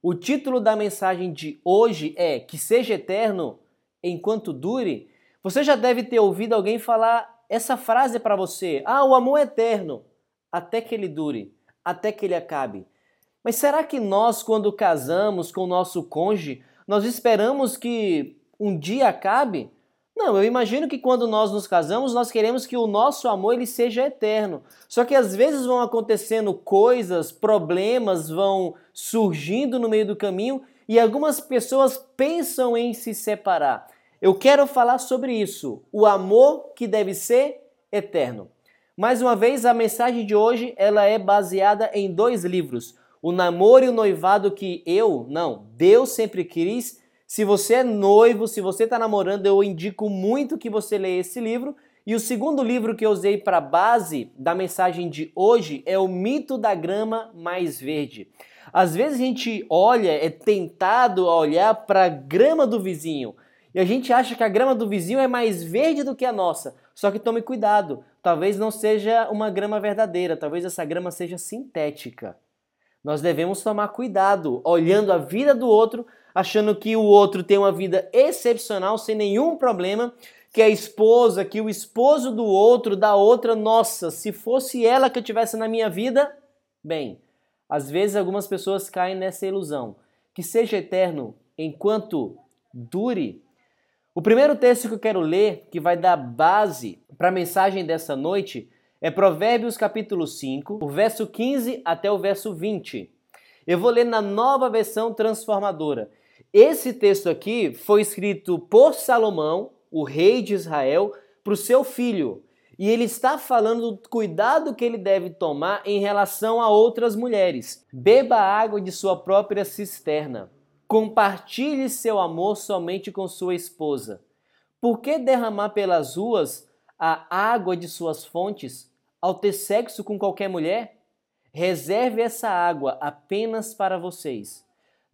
O título da mensagem de hoje é Que seja eterno enquanto dure. Você já deve ter ouvido alguém falar essa frase para você: Ah, o amor é eterno, até que ele dure, até que ele acabe. Mas será que nós, quando casamos com o nosso cônjuge, nós esperamos que um dia acabe? Não, eu imagino que quando nós nos casamos, nós queremos que o nosso amor ele seja eterno. Só que às vezes vão acontecendo coisas, problemas vão surgindo no meio do caminho e algumas pessoas pensam em se separar. Eu quero falar sobre isso, o amor que deve ser eterno. Mais uma vez, a mensagem de hoje ela é baseada em dois livros: O Namoro e o Noivado que eu, não, Deus sempre quis se você é noivo, se você está namorando, eu indico muito que você leia esse livro. E o segundo livro que eu usei para base da mensagem de hoje é O Mito da Grama Mais Verde. Às vezes a gente olha, é tentado a olhar para a grama do vizinho. E a gente acha que a grama do vizinho é mais verde do que a nossa. Só que tome cuidado, talvez não seja uma grama verdadeira, talvez essa grama seja sintética. Nós devemos tomar cuidado olhando a vida do outro achando que o outro tem uma vida excepcional, sem nenhum problema, que a esposa, que o esposo do outro, da outra, nossa, se fosse ela que eu tivesse na minha vida, bem, às vezes algumas pessoas caem nessa ilusão. Que seja eterno enquanto dure. O primeiro texto que eu quero ler, que vai dar base para a mensagem dessa noite, é Provérbios capítulo 5, o verso 15 até o verso 20. Eu vou ler na nova versão transformadora. Esse texto aqui foi escrito por Salomão, o rei de Israel, para o seu filho. E ele está falando do cuidado que ele deve tomar em relação a outras mulheres. Beba água de sua própria cisterna. Compartilhe seu amor somente com sua esposa. Por que derramar pelas ruas a água de suas fontes ao ter sexo com qualquer mulher? Reserve essa água apenas para vocês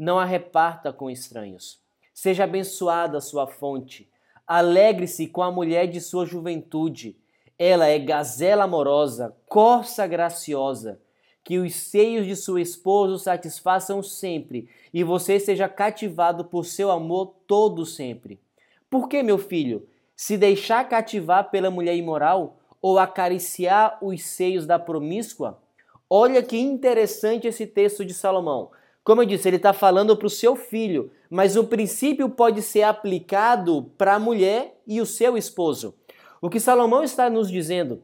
não a reparta com estranhos. Seja abençoada a sua fonte. Alegre-se com a mulher de sua juventude. Ela é gazela amorosa, corça graciosa. Que os seios de seu esposo satisfaçam sempre e você seja cativado por seu amor todo sempre. Por que, meu filho, se deixar cativar pela mulher imoral ou acariciar os seios da promíscua? Olha que interessante esse texto de Salomão. Como eu disse, ele está falando para o seu filho, mas o princípio pode ser aplicado para a mulher e o seu esposo. O que Salomão está nos dizendo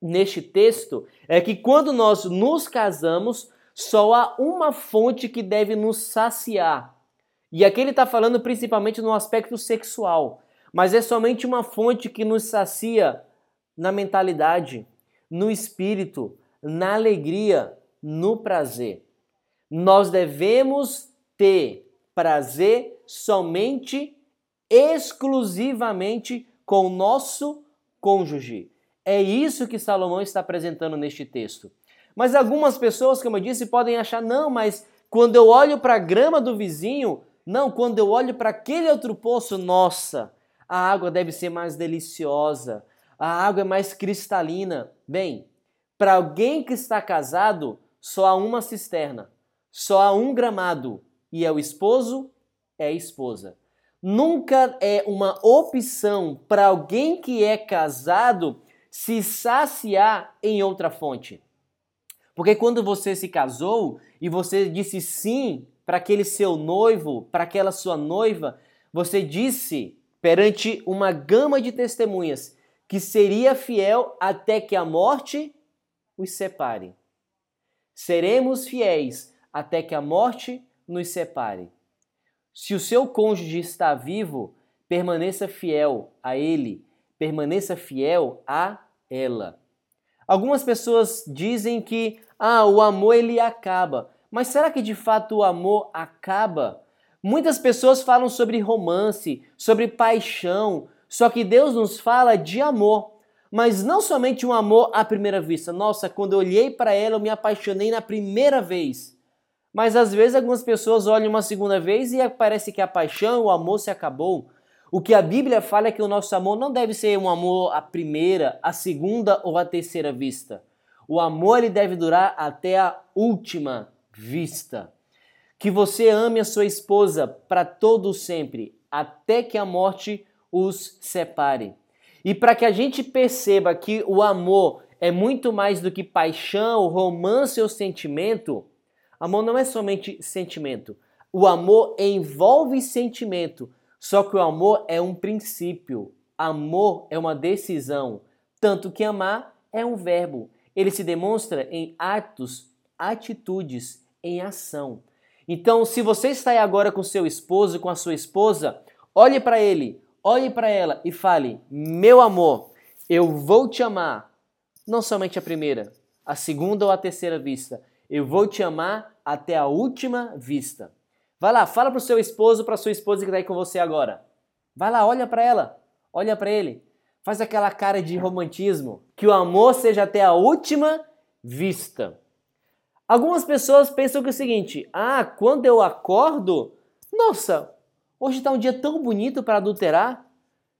neste texto é que quando nós nos casamos, só há uma fonte que deve nos saciar. E aqui ele está falando principalmente no aspecto sexual, mas é somente uma fonte que nos sacia na mentalidade, no espírito, na alegria, no prazer nós devemos ter prazer somente, exclusivamente com o nosso cônjuge. É isso que Salomão está apresentando neste texto. Mas algumas pessoas, como eu disse, podem achar, não, mas quando eu olho para a grama do vizinho, não, quando eu olho para aquele outro poço, nossa, a água deve ser mais deliciosa, a água é mais cristalina. Bem, para alguém que está casado, só há uma cisterna. Só há um gramado e é o esposo, é a esposa. Nunca é uma opção para alguém que é casado se saciar em outra fonte. Porque quando você se casou e você disse sim para aquele seu noivo, para aquela sua noiva, você disse perante uma gama de testemunhas que seria fiel até que a morte os separe. Seremos fiéis até que a morte nos separe. Se o seu cônjuge está vivo, permaneça fiel a ele, permaneça fiel a ela. Algumas pessoas dizem que ah, o amor ele acaba. Mas será que de fato o amor acaba? Muitas pessoas falam sobre romance, sobre paixão, só que Deus nos fala de amor. Mas não somente um amor à primeira vista. Nossa, quando eu olhei para ela, eu me apaixonei na primeira vez. Mas às vezes algumas pessoas olham uma segunda vez e parece que a paixão, o amor se acabou. O que a Bíblia fala é que o nosso amor não deve ser um amor à primeira, à segunda ou à terceira vista. O amor ele deve durar até a última vista. que você ame a sua esposa para todo sempre, até que a morte os separe. E para que a gente perceba que o amor é muito mais do que paixão, romance ou sentimento, amor não é somente sentimento. O amor envolve sentimento, só que o amor é um princípio. Amor é uma decisão, tanto que amar é um verbo. Ele se demonstra em atos, atitudes, em ação. Então, se você está aí agora com seu esposo, com a sua esposa, olhe para ele, olhe para ela e fale: Meu amor, eu vou te amar, não somente a primeira, a segunda ou a terceira vista, eu vou te amar até a última vista. Vai lá, fala para o seu esposo, para sua esposa que está aí com você agora. Vai lá, olha para ela, olha para ele, faz aquela cara de romantismo, que o amor seja até a última vista. Algumas pessoas pensam que é o seguinte: ah, quando eu acordo, nossa, hoje está um dia tão bonito para adulterar.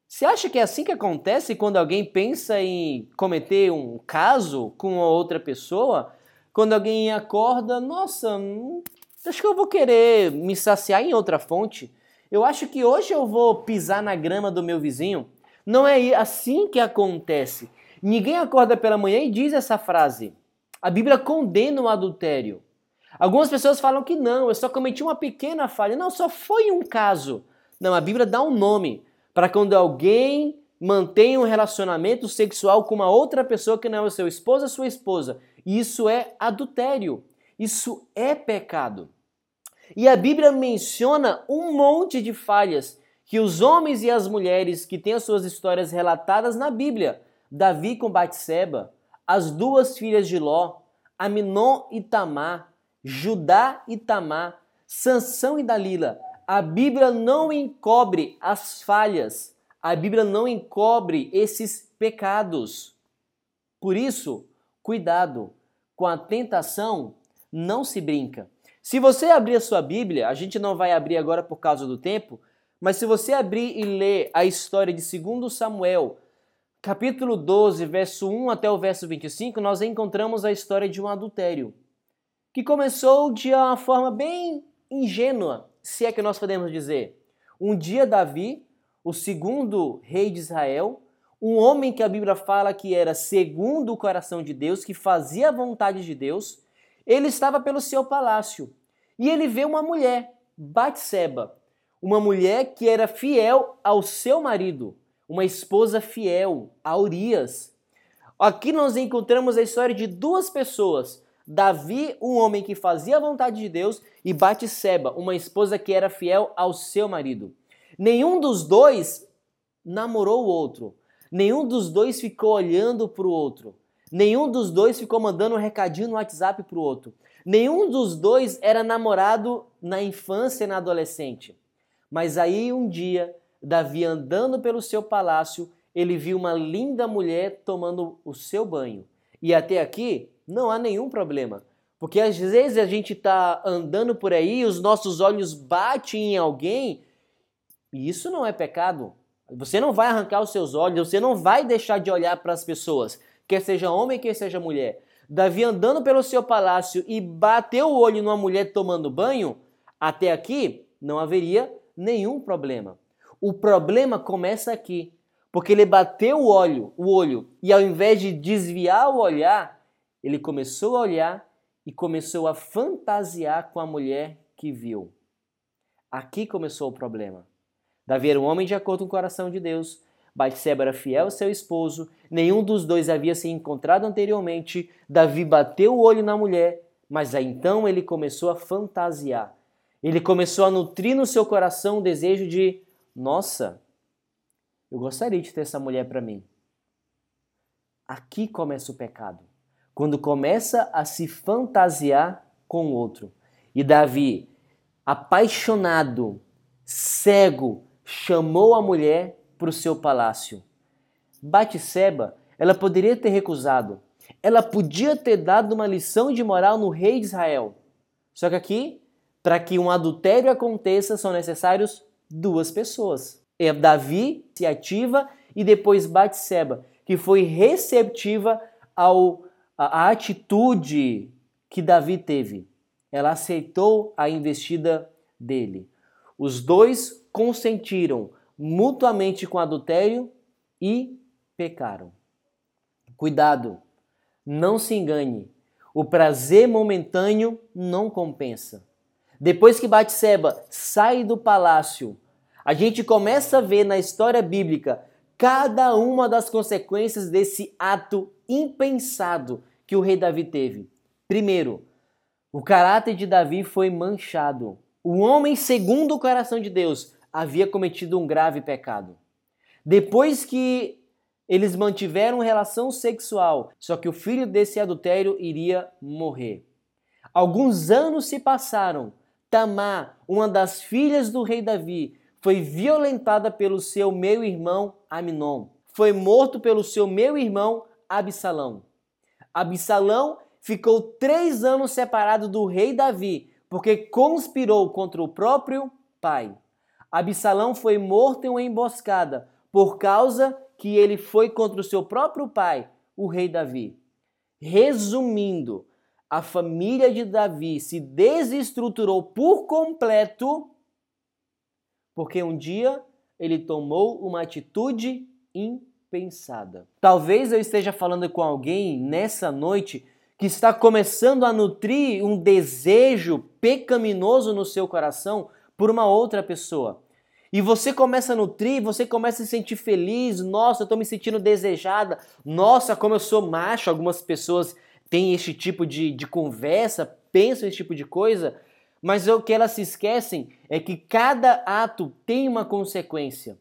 Você acha que é assim que acontece quando alguém pensa em cometer um caso com outra pessoa? Quando alguém acorda, nossa, hum, acho que eu vou querer me saciar em outra fonte. Eu acho que hoje eu vou pisar na grama do meu vizinho. Não é assim que acontece. Ninguém acorda pela manhã e diz essa frase. A Bíblia condena o adultério. Algumas pessoas falam que não, eu só cometi uma pequena falha. Não, só foi um caso. Não, a Bíblia dá um nome para quando alguém mantém um relacionamento sexual com uma outra pessoa que não é o seu esposo ou sua esposa. Isso é adultério. Isso é pecado. E a Bíblia menciona um monte de falhas que os homens e as mulheres que têm as suas histórias relatadas na Bíblia, Davi com Batseba, as duas filhas de Ló, Aminon e Tamar, Judá e Tamar, Sansão e Dalila. A Bíblia não encobre as falhas, a Bíblia não encobre esses pecados. Por isso, cuidado, com a tentação não se brinca. Se você abrir a sua Bíblia, a gente não vai abrir agora por causa do tempo, mas se você abrir e ler a história de 2 Samuel, capítulo 12, verso 1 até o verso 25, nós encontramos a história de um adultério, que começou de uma forma bem ingênua, se é que nós podemos dizer. Um dia, Davi, o segundo rei de Israel, um homem que a Bíblia fala que era segundo o coração de Deus, que fazia a vontade de Deus, ele estava pelo seu palácio e ele vê uma mulher, Batseba, uma mulher que era fiel ao seu marido uma esposa fiel a Urias. Aqui nós encontramos a história de duas pessoas. Davi, um homem que fazia a vontade de Deus, e Batseba, uma esposa que era fiel ao seu marido. Nenhum dos dois namorou o outro. Nenhum dos dois ficou olhando para o outro. Nenhum dos dois ficou mandando um recadinho no WhatsApp para o outro. Nenhum dos dois era namorado na infância e na adolescente. Mas aí um dia Davi andando pelo seu palácio, ele viu uma linda mulher tomando o seu banho. E até aqui não há nenhum problema. Porque às vezes a gente está andando por aí, os nossos olhos batem em alguém, e isso não é pecado. Você não vai arrancar os seus olhos, você não vai deixar de olhar para as pessoas, quer seja homem, quer seja mulher. Davi andando pelo seu palácio e bateu o olho numa mulher tomando banho, até aqui não haveria nenhum problema. O problema começa aqui, porque ele bateu o olho, o olho, e ao invés de desviar o olhar, ele começou a olhar e começou a fantasiar com a mulher que viu. Aqui começou o problema. Davi era um homem de acordo com o coração de Deus. Batseba era fiel ao seu esposo. Nenhum dos dois havia se encontrado anteriormente. Davi bateu o olho na mulher, mas aí então ele começou a fantasiar. Ele começou a nutrir no seu coração o desejo de nossa, eu gostaria de ter essa mulher para mim. Aqui começa o pecado. Quando começa a se fantasiar com o outro. E Davi, apaixonado, cego, chamou a mulher para o seu palácio. Batseba, ela poderia ter recusado. Ela podia ter dado uma lição de moral no rei de Israel. Só que aqui, para que um adultério aconteça, são necessários duas pessoas. É Davi se ativa e depois Batseba, que foi receptiva ao a, a atitude que Davi teve. ela aceitou a investida dele. Os dois consentiram mutuamente com adultério e pecaram. Cuidado, não se engane. O prazer momentâneo não compensa. Depois que Batseba sai do palácio, a gente começa a ver na história bíblica cada uma das consequências desse ato impensado que o rei Davi teve. Primeiro, o caráter de Davi foi manchado. O homem, segundo o coração de Deus, havia cometido um grave pecado. Depois que eles mantiveram relação sexual, só que o filho desse adultério iria morrer. Alguns anos se passaram. Tamar, uma das filhas do rei Davi, foi violentada pelo seu meu irmão Aminon. Foi morto pelo seu meu irmão Absalão. Absalão ficou três anos separado do rei Davi, porque conspirou contra o próprio pai. Absalão foi morto em uma emboscada por causa que ele foi contra o seu próprio pai, o rei Davi. Resumindo, a família de Davi se desestruturou por completo porque um dia ele tomou uma atitude impensada. Talvez eu esteja falando com alguém nessa noite que está começando a nutrir um desejo pecaminoso no seu coração por uma outra pessoa. E você começa a nutrir, você começa a se sentir feliz, nossa, eu estou me sentindo desejada, nossa, como eu sou macho. Algumas pessoas têm esse tipo de, de conversa, pensam esse tipo de coisa, mas o que elas se esquecem é que cada ato tem uma consequência.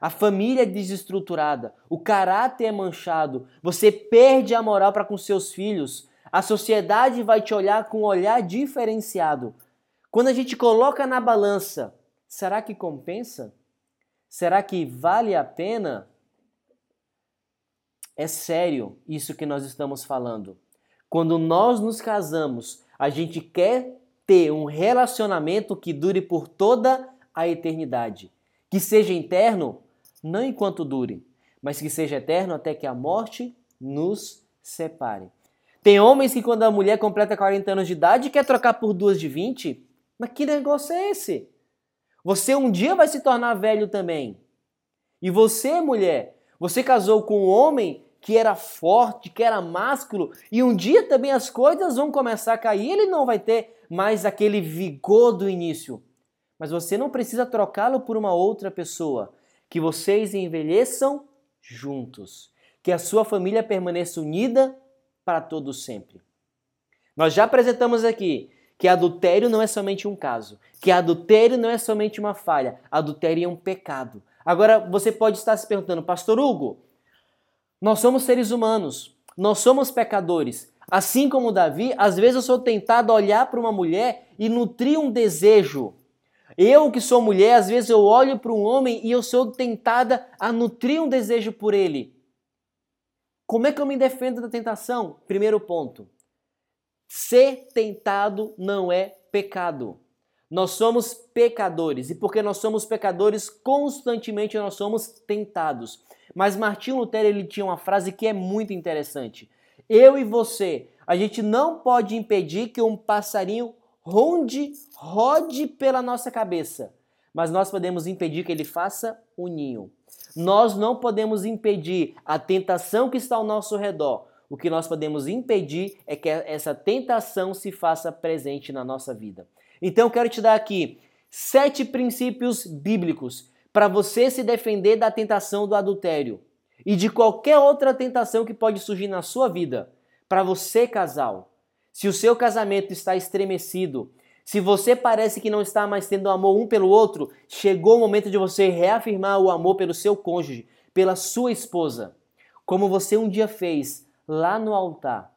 A família é desestruturada, o caráter é manchado, você perde a moral para com seus filhos, a sociedade vai te olhar com um olhar diferenciado. Quando a gente coloca na balança, será que compensa? Será que vale a pena? É sério isso que nós estamos falando. Quando nós nos casamos, a gente quer ter um relacionamento que dure por toda a eternidade. Que seja eterno, não enquanto dure, mas que seja eterno até que a morte nos separe. Tem homens que, quando a mulher completa 40 anos de idade, quer trocar por duas de 20, mas que negócio é esse? Você um dia vai se tornar velho também. E você, mulher, você casou com um homem que era forte, que era másculo, e um dia também as coisas vão começar a cair, ele não vai ter mais aquele vigor do início. Mas você não precisa trocá-lo por uma outra pessoa. Que vocês envelheçam juntos. Que a sua família permaneça unida para todo sempre. Nós já apresentamos aqui que adultério não é somente um caso, que adultério não é somente uma falha, adultério é um pecado. Agora você pode estar se perguntando, Pastor Hugo, nós somos seres humanos, nós somos pecadores. Assim como Davi, às vezes eu sou tentado a olhar para uma mulher e nutrir um desejo. Eu que sou mulher, às vezes eu olho para um homem e eu sou tentada a nutrir um desejo por ele. Como é que eu me defendo da tentação? Primeiro ponto. Ser tentado não é pecado. Nós somos pecadores e porque nós somos pecadores, constantemente nós somos tentados. Mas Martinho Lutero ele tinha uma frase que é muito interessante. Eu e você, a gente não pode impedir que um passarinho ronde, rode pela nossa cabeça, mas nós podemos impedir que ele faça um ninho. Nós não podemos impedir a tentação que está ao nosso redor, o que nós podemos impedir é que essa tentação se faça presente na nossa vida. Então, quero te dar aqui sete princípios bíblicos para você se defender da tentação do adultério e de qualquer outra tentação que pode surgir na sua vida. Para você, casal, se o seu casamento está estremecido, se você parece que não está mais tendo amor um pelo outro, chegou o momento de você reafirmar o amor pelo seu cônjuge, pela sua esposa, como você um dia fez lá no altar.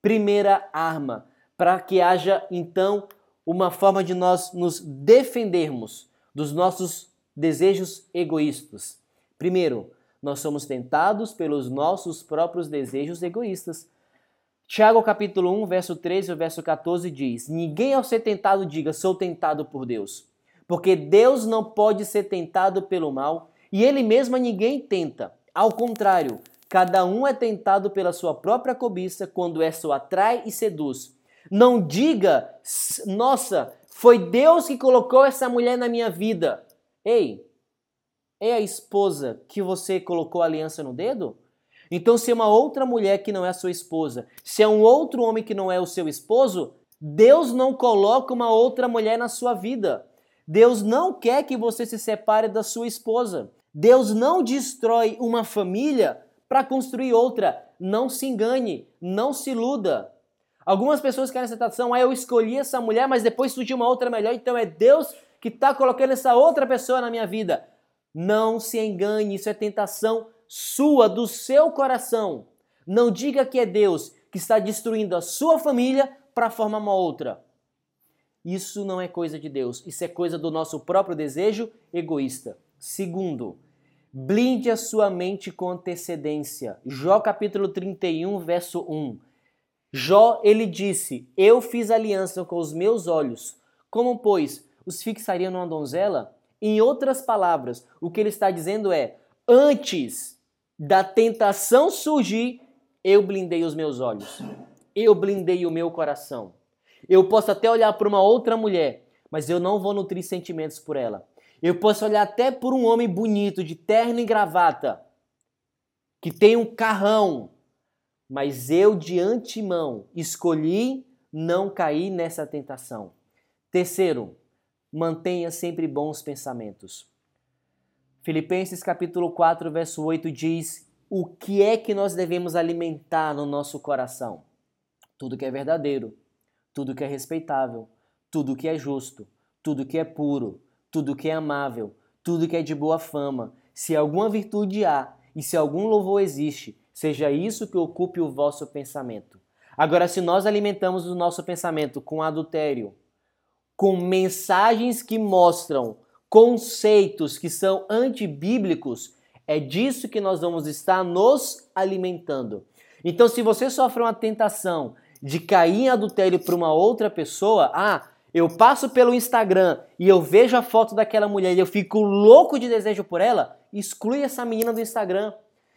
Primeira arma para que haja então uma forma de nós nos defendermos dos nossos desejos egoístas. Primeiro, nós somos tentados pelos nossos próprios desejos egoístas. Tiago capítulo 1, verso 13 e verso 14 diz: Ninguém ao ser tentado diga, sou tentado por Deus. Porque Deus não pode ser tentado pelo mal, e ele mesmo a ninguém tenta. Ao contrário, Cada um é tentado pela sua própria cobiça quando essa o atrai e seduz. Não diga, nossa, foi Deus que colocou essa mulher na minha vida. Ei, é a esposa que você colocou a aliança no dedo? Então, se é uma outra mulher que não é a sua esposa, se é um outro homem que não é o seu esposo, Deus não coloca uma outra mulher na sua vida. Deus não quer que você se separe da sua esposa. Deus não destrói uma família para construir outra. Não se engane, não se iluda. Algumas pessoas querem essa tentação, ah, eu escolhi essa mulher, mas depois surgiu uma outra melhor, então é Deus que está colocando essa outra pessoa na minha vida. Não se engane, isso é tentação sua, do seu coração. Não diga que é Deus que está destruindo a sua família para formar uma outra. Isso não é coisa de Deus, isso é coisa do nosso próprio desejo egoísta. Segundo, blinde a sua mente com antecedência. Jó capítulo 31, verso 1. Jó, ele disse: Eu fiz aliança com os meus olhos. Como, pois, os fixaria numa donzela? Em outras palavras, o que ele está dizendo é: antes da tentação surgir, eu blindei os meus olhos. Eu blindei o meu coração. Eu posso até olhar para uma outra mulher, mas eu não vou nutrir sentimentos por ela. Eu posso olhar até por um homem bonito, de terno e gravata, que tem um carrão, mas eu de antemão escolhi não cair nessa tentação. Terceiro, mantenha sempre bons pensamentos. Filipenses capítulo 4, verso 8 diz: "O que é que nós devemos alimentar no nosso coração? Tudo que é verdadeiro, tudo que é respeitável, tudo que é justo, tudo que é puro, tudo que é amável, tudo que é de boa fama, se alguma virtude há e se algum louvor existe, seja isso que ocupe o vosso pensamento. Agora, se nós alimentamos o nosso pensamento com adultério, com mensagens que mostram conceitos que são antibíblicos, é disso que nós vamos estar nos alimentando. Então, se você sofre uma tentação de cair em adultério para uma outra pessoa, ah, eu passo pelo Instagram e eu vejo a foto daquela mulher e eu fico louco de desejo por ela, exclui essa menina do Instagram.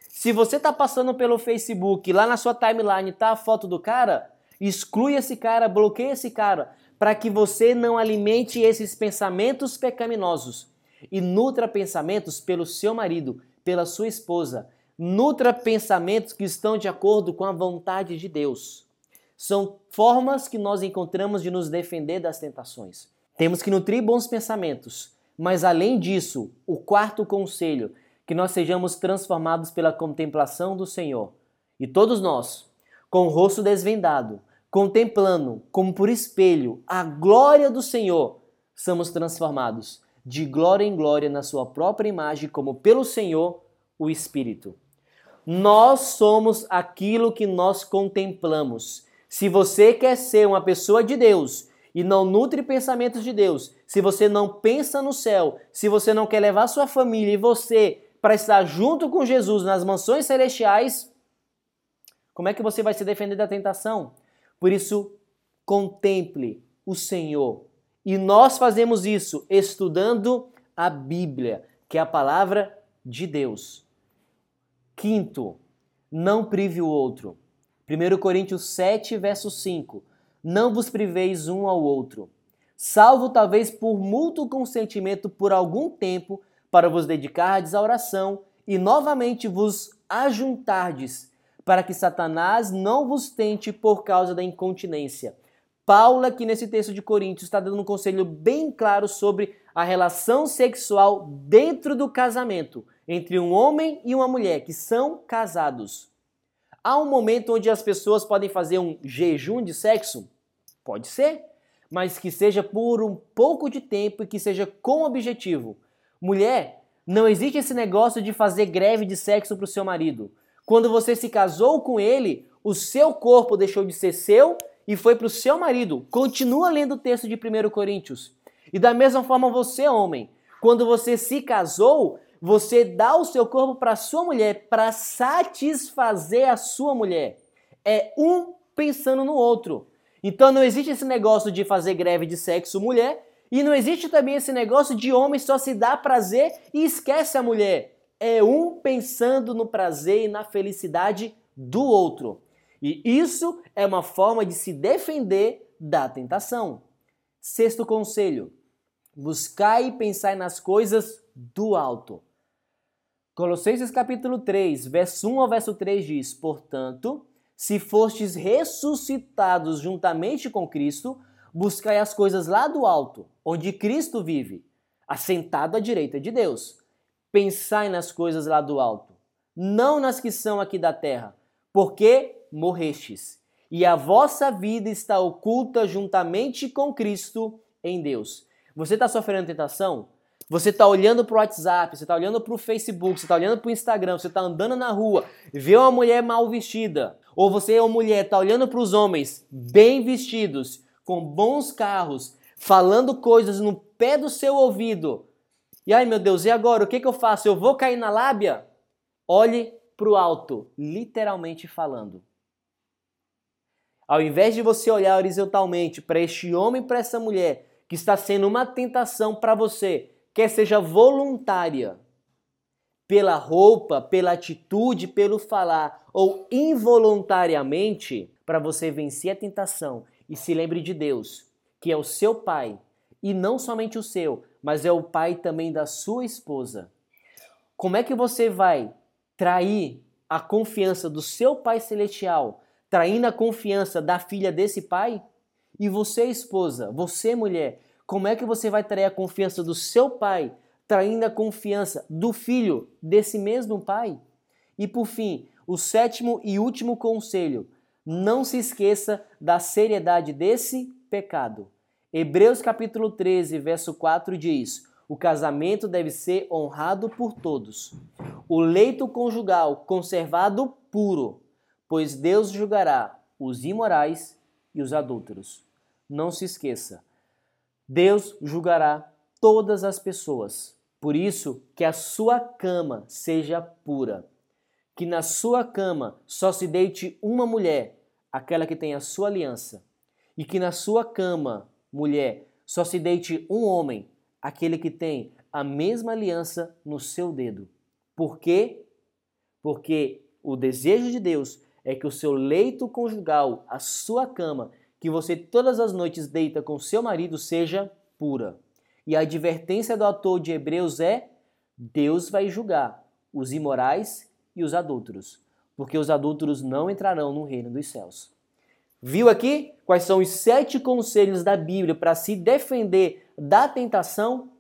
Se você está passando pelo Facebook, lá na sua timeline tá a foto do cara, exclui esse cara, bloqueia esse cara para que você não alimente esses pensamentos pecaminosos e nutra pensamentos pelo seu marido, pela sua esposa. Nutra pensamentos que estão de acordo com a vontade de Deus. São formas que nós encontramos de nos defender das tentações. Temos que nutrir bons pensamentos, mas além disso, o quarto conselho, que nós sejamos transformados pela contemplação do Senhor. E todos nós, com o rosto desvendado, contemplando como por espelho a glória do Senhor, somos transformados de glória em glória na sua própria imagem, como pelo Senhor, o Espírito. Nós somos aquilo que nós contemplamos. Se você quer ser uma pessoa de Deus e não nutre pensamentos de Deus, se você não pensa no céu, se você não quer levar sua família e você para estar junto com Jesus nas mansões celestiais, como é que você vai se defender da tentação? Por isso, contemple o Senhor. E nós fazemos isso estudando a Bíblia, que é a palavra de Deus. Quinto, não prive o outro. 1 Coríntios 7, verso 5. Não vos priveis um ao outro, salvo talvez por mútuo consentimento por algum tempo, para vos dedicardes à oração e novamente vos ajuntardes para que Satanás não vos tente por causa da incontinência. Paulo, aqui nesse texto de Coríntios, está dando um conselho bem claro sobre a relação sexual dentro do casamento entre um homem e uma mulher que são casados. Há um momento onde as pessoas podem fazer um jejum de sexo? Pode ser, mas que seja por um pouco de tempo e que seja com objetivo. Mulher, não existe esse negócio de fazer greve de sexo para o seu marido. Quando você se casou com ele, o seu corpo deixou de ser seu e foi para o seu marido. Continua lendo o texto de 1 Coríntios. E da mesma forma você, homem, quando você se casou, você dá o seu corpo para sua mulher para satisfazer a sua mulher. É um pensando no outro. Então não existe esse negócio de fazer greve de sexo mulher e não existe também esse negócio de homem só se dá prazer e esquece a mulher é um pensando no prazer e na felicidade do outro. E isso é uma forma de se defender da tentação. Sexto conselho: buscai e pensai nas coisas do alto. Colossenses capítulo 3, verso 1 ao verso 3 diz: Portanto, se fostes ressuscitados juntamente com Cristo, buscai as coisas lá do alto, onde Cristo vive, assentado à direita de Deus. Pensai nas coisas lá do alto, não nas que são aqui da terra, porque morrestes, e a vossa vida está oculta juntamente com Cristo em Deus. Você está sofrendo tentação? Você está olhando para o WhatsApp, você está olhando para o Facebook, você está olhando para o Instagram, você está andando na rua, vê uma mulher mal vestida, ou você é uma mulher, está olhando para os homens bem vestidos, com bons carros, falando coisas no pé do seu ouvido. E ai meu Deus, e agora? O que, que eu faço? Eu vou cair na lábia? Olhe para o alto, literalmente falando. Ao invés de você olhar horizontalmente para este homem, para essa mulher que está sendo uma tentação para você, quer seja voluntária, pela roupa, pela atitude, pelo falar ou involuntariamente, para você vencer a tentação e se lembre de Deus, que é o seu pai, e não somente o seu, mas é o pai também da sua esposa. Como é que você vai trair a confiança do seu pai celestial, traindo a confiança da filha desse pai? E você, esposa, você, mulher, como é que você vai trair a confiança do seu pai, traindo a confiança do filho desse mesmo pai? E por fim, o sétimo e último conselho: não se esqueça da seriedade desse pecado. Hebreus capítulo 13, verso 4 diz: O casamento deve ser honrado por todos. O leito conjugal conservado puro, pois Deus julgará os imorais e os adúlteros. Não se esqueça, Deus julgará todas as pessoas. Por isso, que a sua cama seja pura. Que na sua cama só se deite uma mulher, aquela que tem a sua aliança. E que na sua cama, mulher, só se deite um homem, aquele que tem a mesma aliança no seu dedo. Por quê? Porque o desejo de Deus é que o seu leito conjugal, a sua cama, que você todas as noites deita com seu marido seja pura. E a advertência do autor de Hebreus é: Deus vai julgar os imorais e os adúlteros, porque os adúlteros não entrarão no reino dos céus. Viu aqui quais são os sete conselhos da Bíblia para se defender da tentação?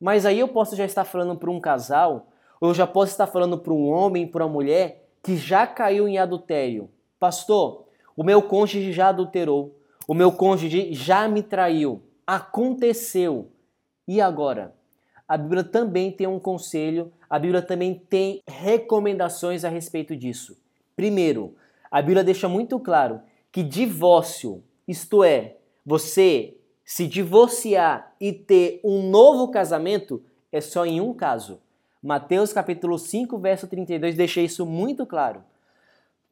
Mas aí eu posso já estar falando para um casal, ou eu já posso estar falando para um homem, para uma mulher que já caiu em adultério. Pastor, o meu cônjuge já adulterou. O meu cônjuge já me traiu. Aconteceu. E agora? A Bíblia também tem um conselho, a Bíblia também tem recomendações a respeito disso. Primeiro, a Bíblia deixa muito claro que divórcio, isto é, você se divorciar e ter um novo casamento, é só em um caso. Mateus capítulo 5, verso 32 deixa isso muito claro.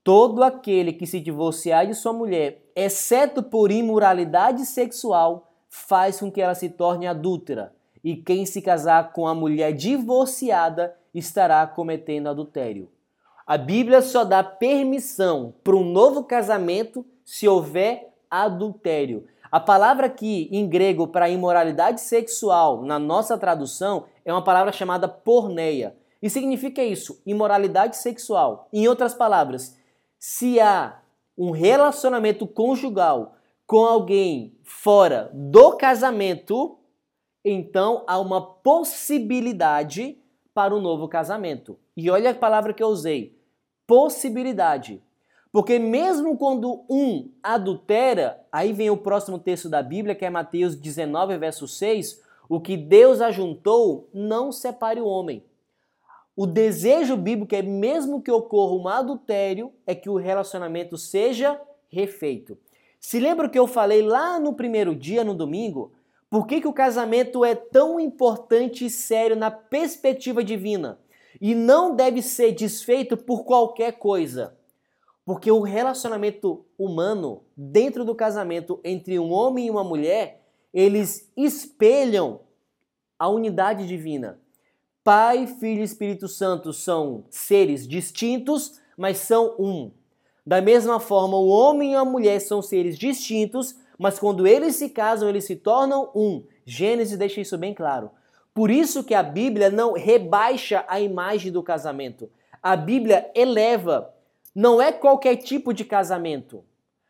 Todo aquele que se divorciar de sua mulher, exceto por imoralidade sexual, faz com que ela se torne adúltera. E quem se casar com a mulher divorciada estará cometendo adultério. A Bíblia só dá permissão para um novo casamento se houver adultério. A palavra aqui em grego para imoralidade sexual, na nossa tradução, é uma palavra chamada porneia. E significa isso, imoralidade sexual. Em outras palavras, se há um relacionamento conjugal com alguém fora do casamento, então há uma possibilidade para um novo casamento. E olha a palavra que eu usei: possibilidade. Porque mesmo quando um adultera, aí vem o próximo texto da Bíblia, que é Mateus 19, verso 6, o que Deus ajuntou, não separe o homem. O desejo bíblico é, mesmo que ocorra um adultério, é que o relacionamento seja refeito. Se lembra que eu falei lá no primeiro dia, no domingo, por que, que o casamento é tão importante e sério na perspectiva divina? E não deve ser desfeito por qualquer coisa. Porque o relacionamento humano dentro do casamento entre um homem e uma mulher, eles espelham a unidade divina. Pai, Filho e Espírito Santo são seres distintos, mas são um. Da mesma forma, o homem e a mulher são seres distintos, mas quando eles se casam, eles se tornam um. Gênesis deixa isso bem claro. Por isso que a Bíblia não rebaixa a imagem do casamento. A Bíblia eleva. Não é qualquer tipo de casamento.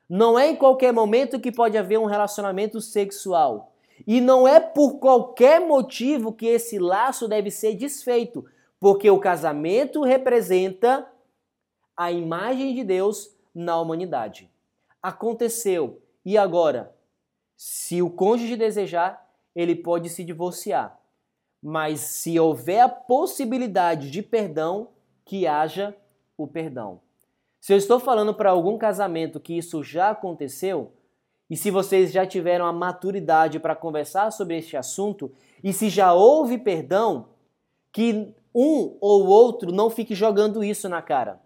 Não é em qualquer momento que pode haver um relacionamento sexual. E não é por qualquer motivo que esse laço deve ser desfeito, porque o casamento representa a imagem de Deus na humanidade. Aconteceu, e agora? Se o cônjuge desejar, ele pode se divorciar. Mas se houver a possibilidade de perdão, que haja o perdão. Se eu estou falando para algum casamento que isso já aconteceu, e se vocês já tiveram a maturidade para conversar sobre este assunto, e se já houve perdão, que um ou outro não fique jogando isso na cara.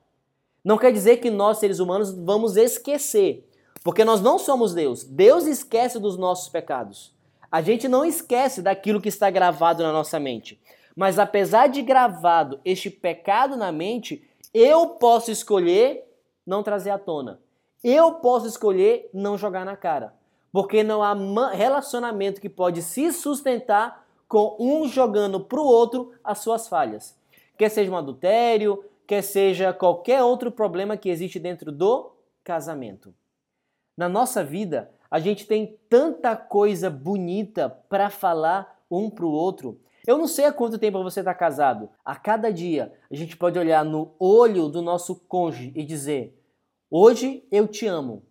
Não quer dizer que nós, seres humanos, vamos esquecer, porque nós não somos Deus. Deus esquece dos nossos pecados. A gente não esquece daquilo que está gravado na nossa mente. Mas apesar de gravado este pecado na mente, eu posso escolher não trazer à tona. Eu posso escolher não jogar na cara. Porque não há relacionamento que pode se sustentar com um jogando para o outro as suas falhas. Quer seja um adultério, quer seja qualquer outro problema que existe dentro do casamento. Na nossa vida, a gente tem tanta coisa bonita para falar um para o outro. Eu não sei há quanto tempo você está casado. A cada dia, a gente pode olhar no olho do nosso cônjuge e dizer: Hoje eu te amo.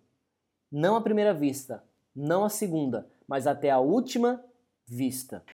Não à primeira vista, não à segunda, mas até a última vista.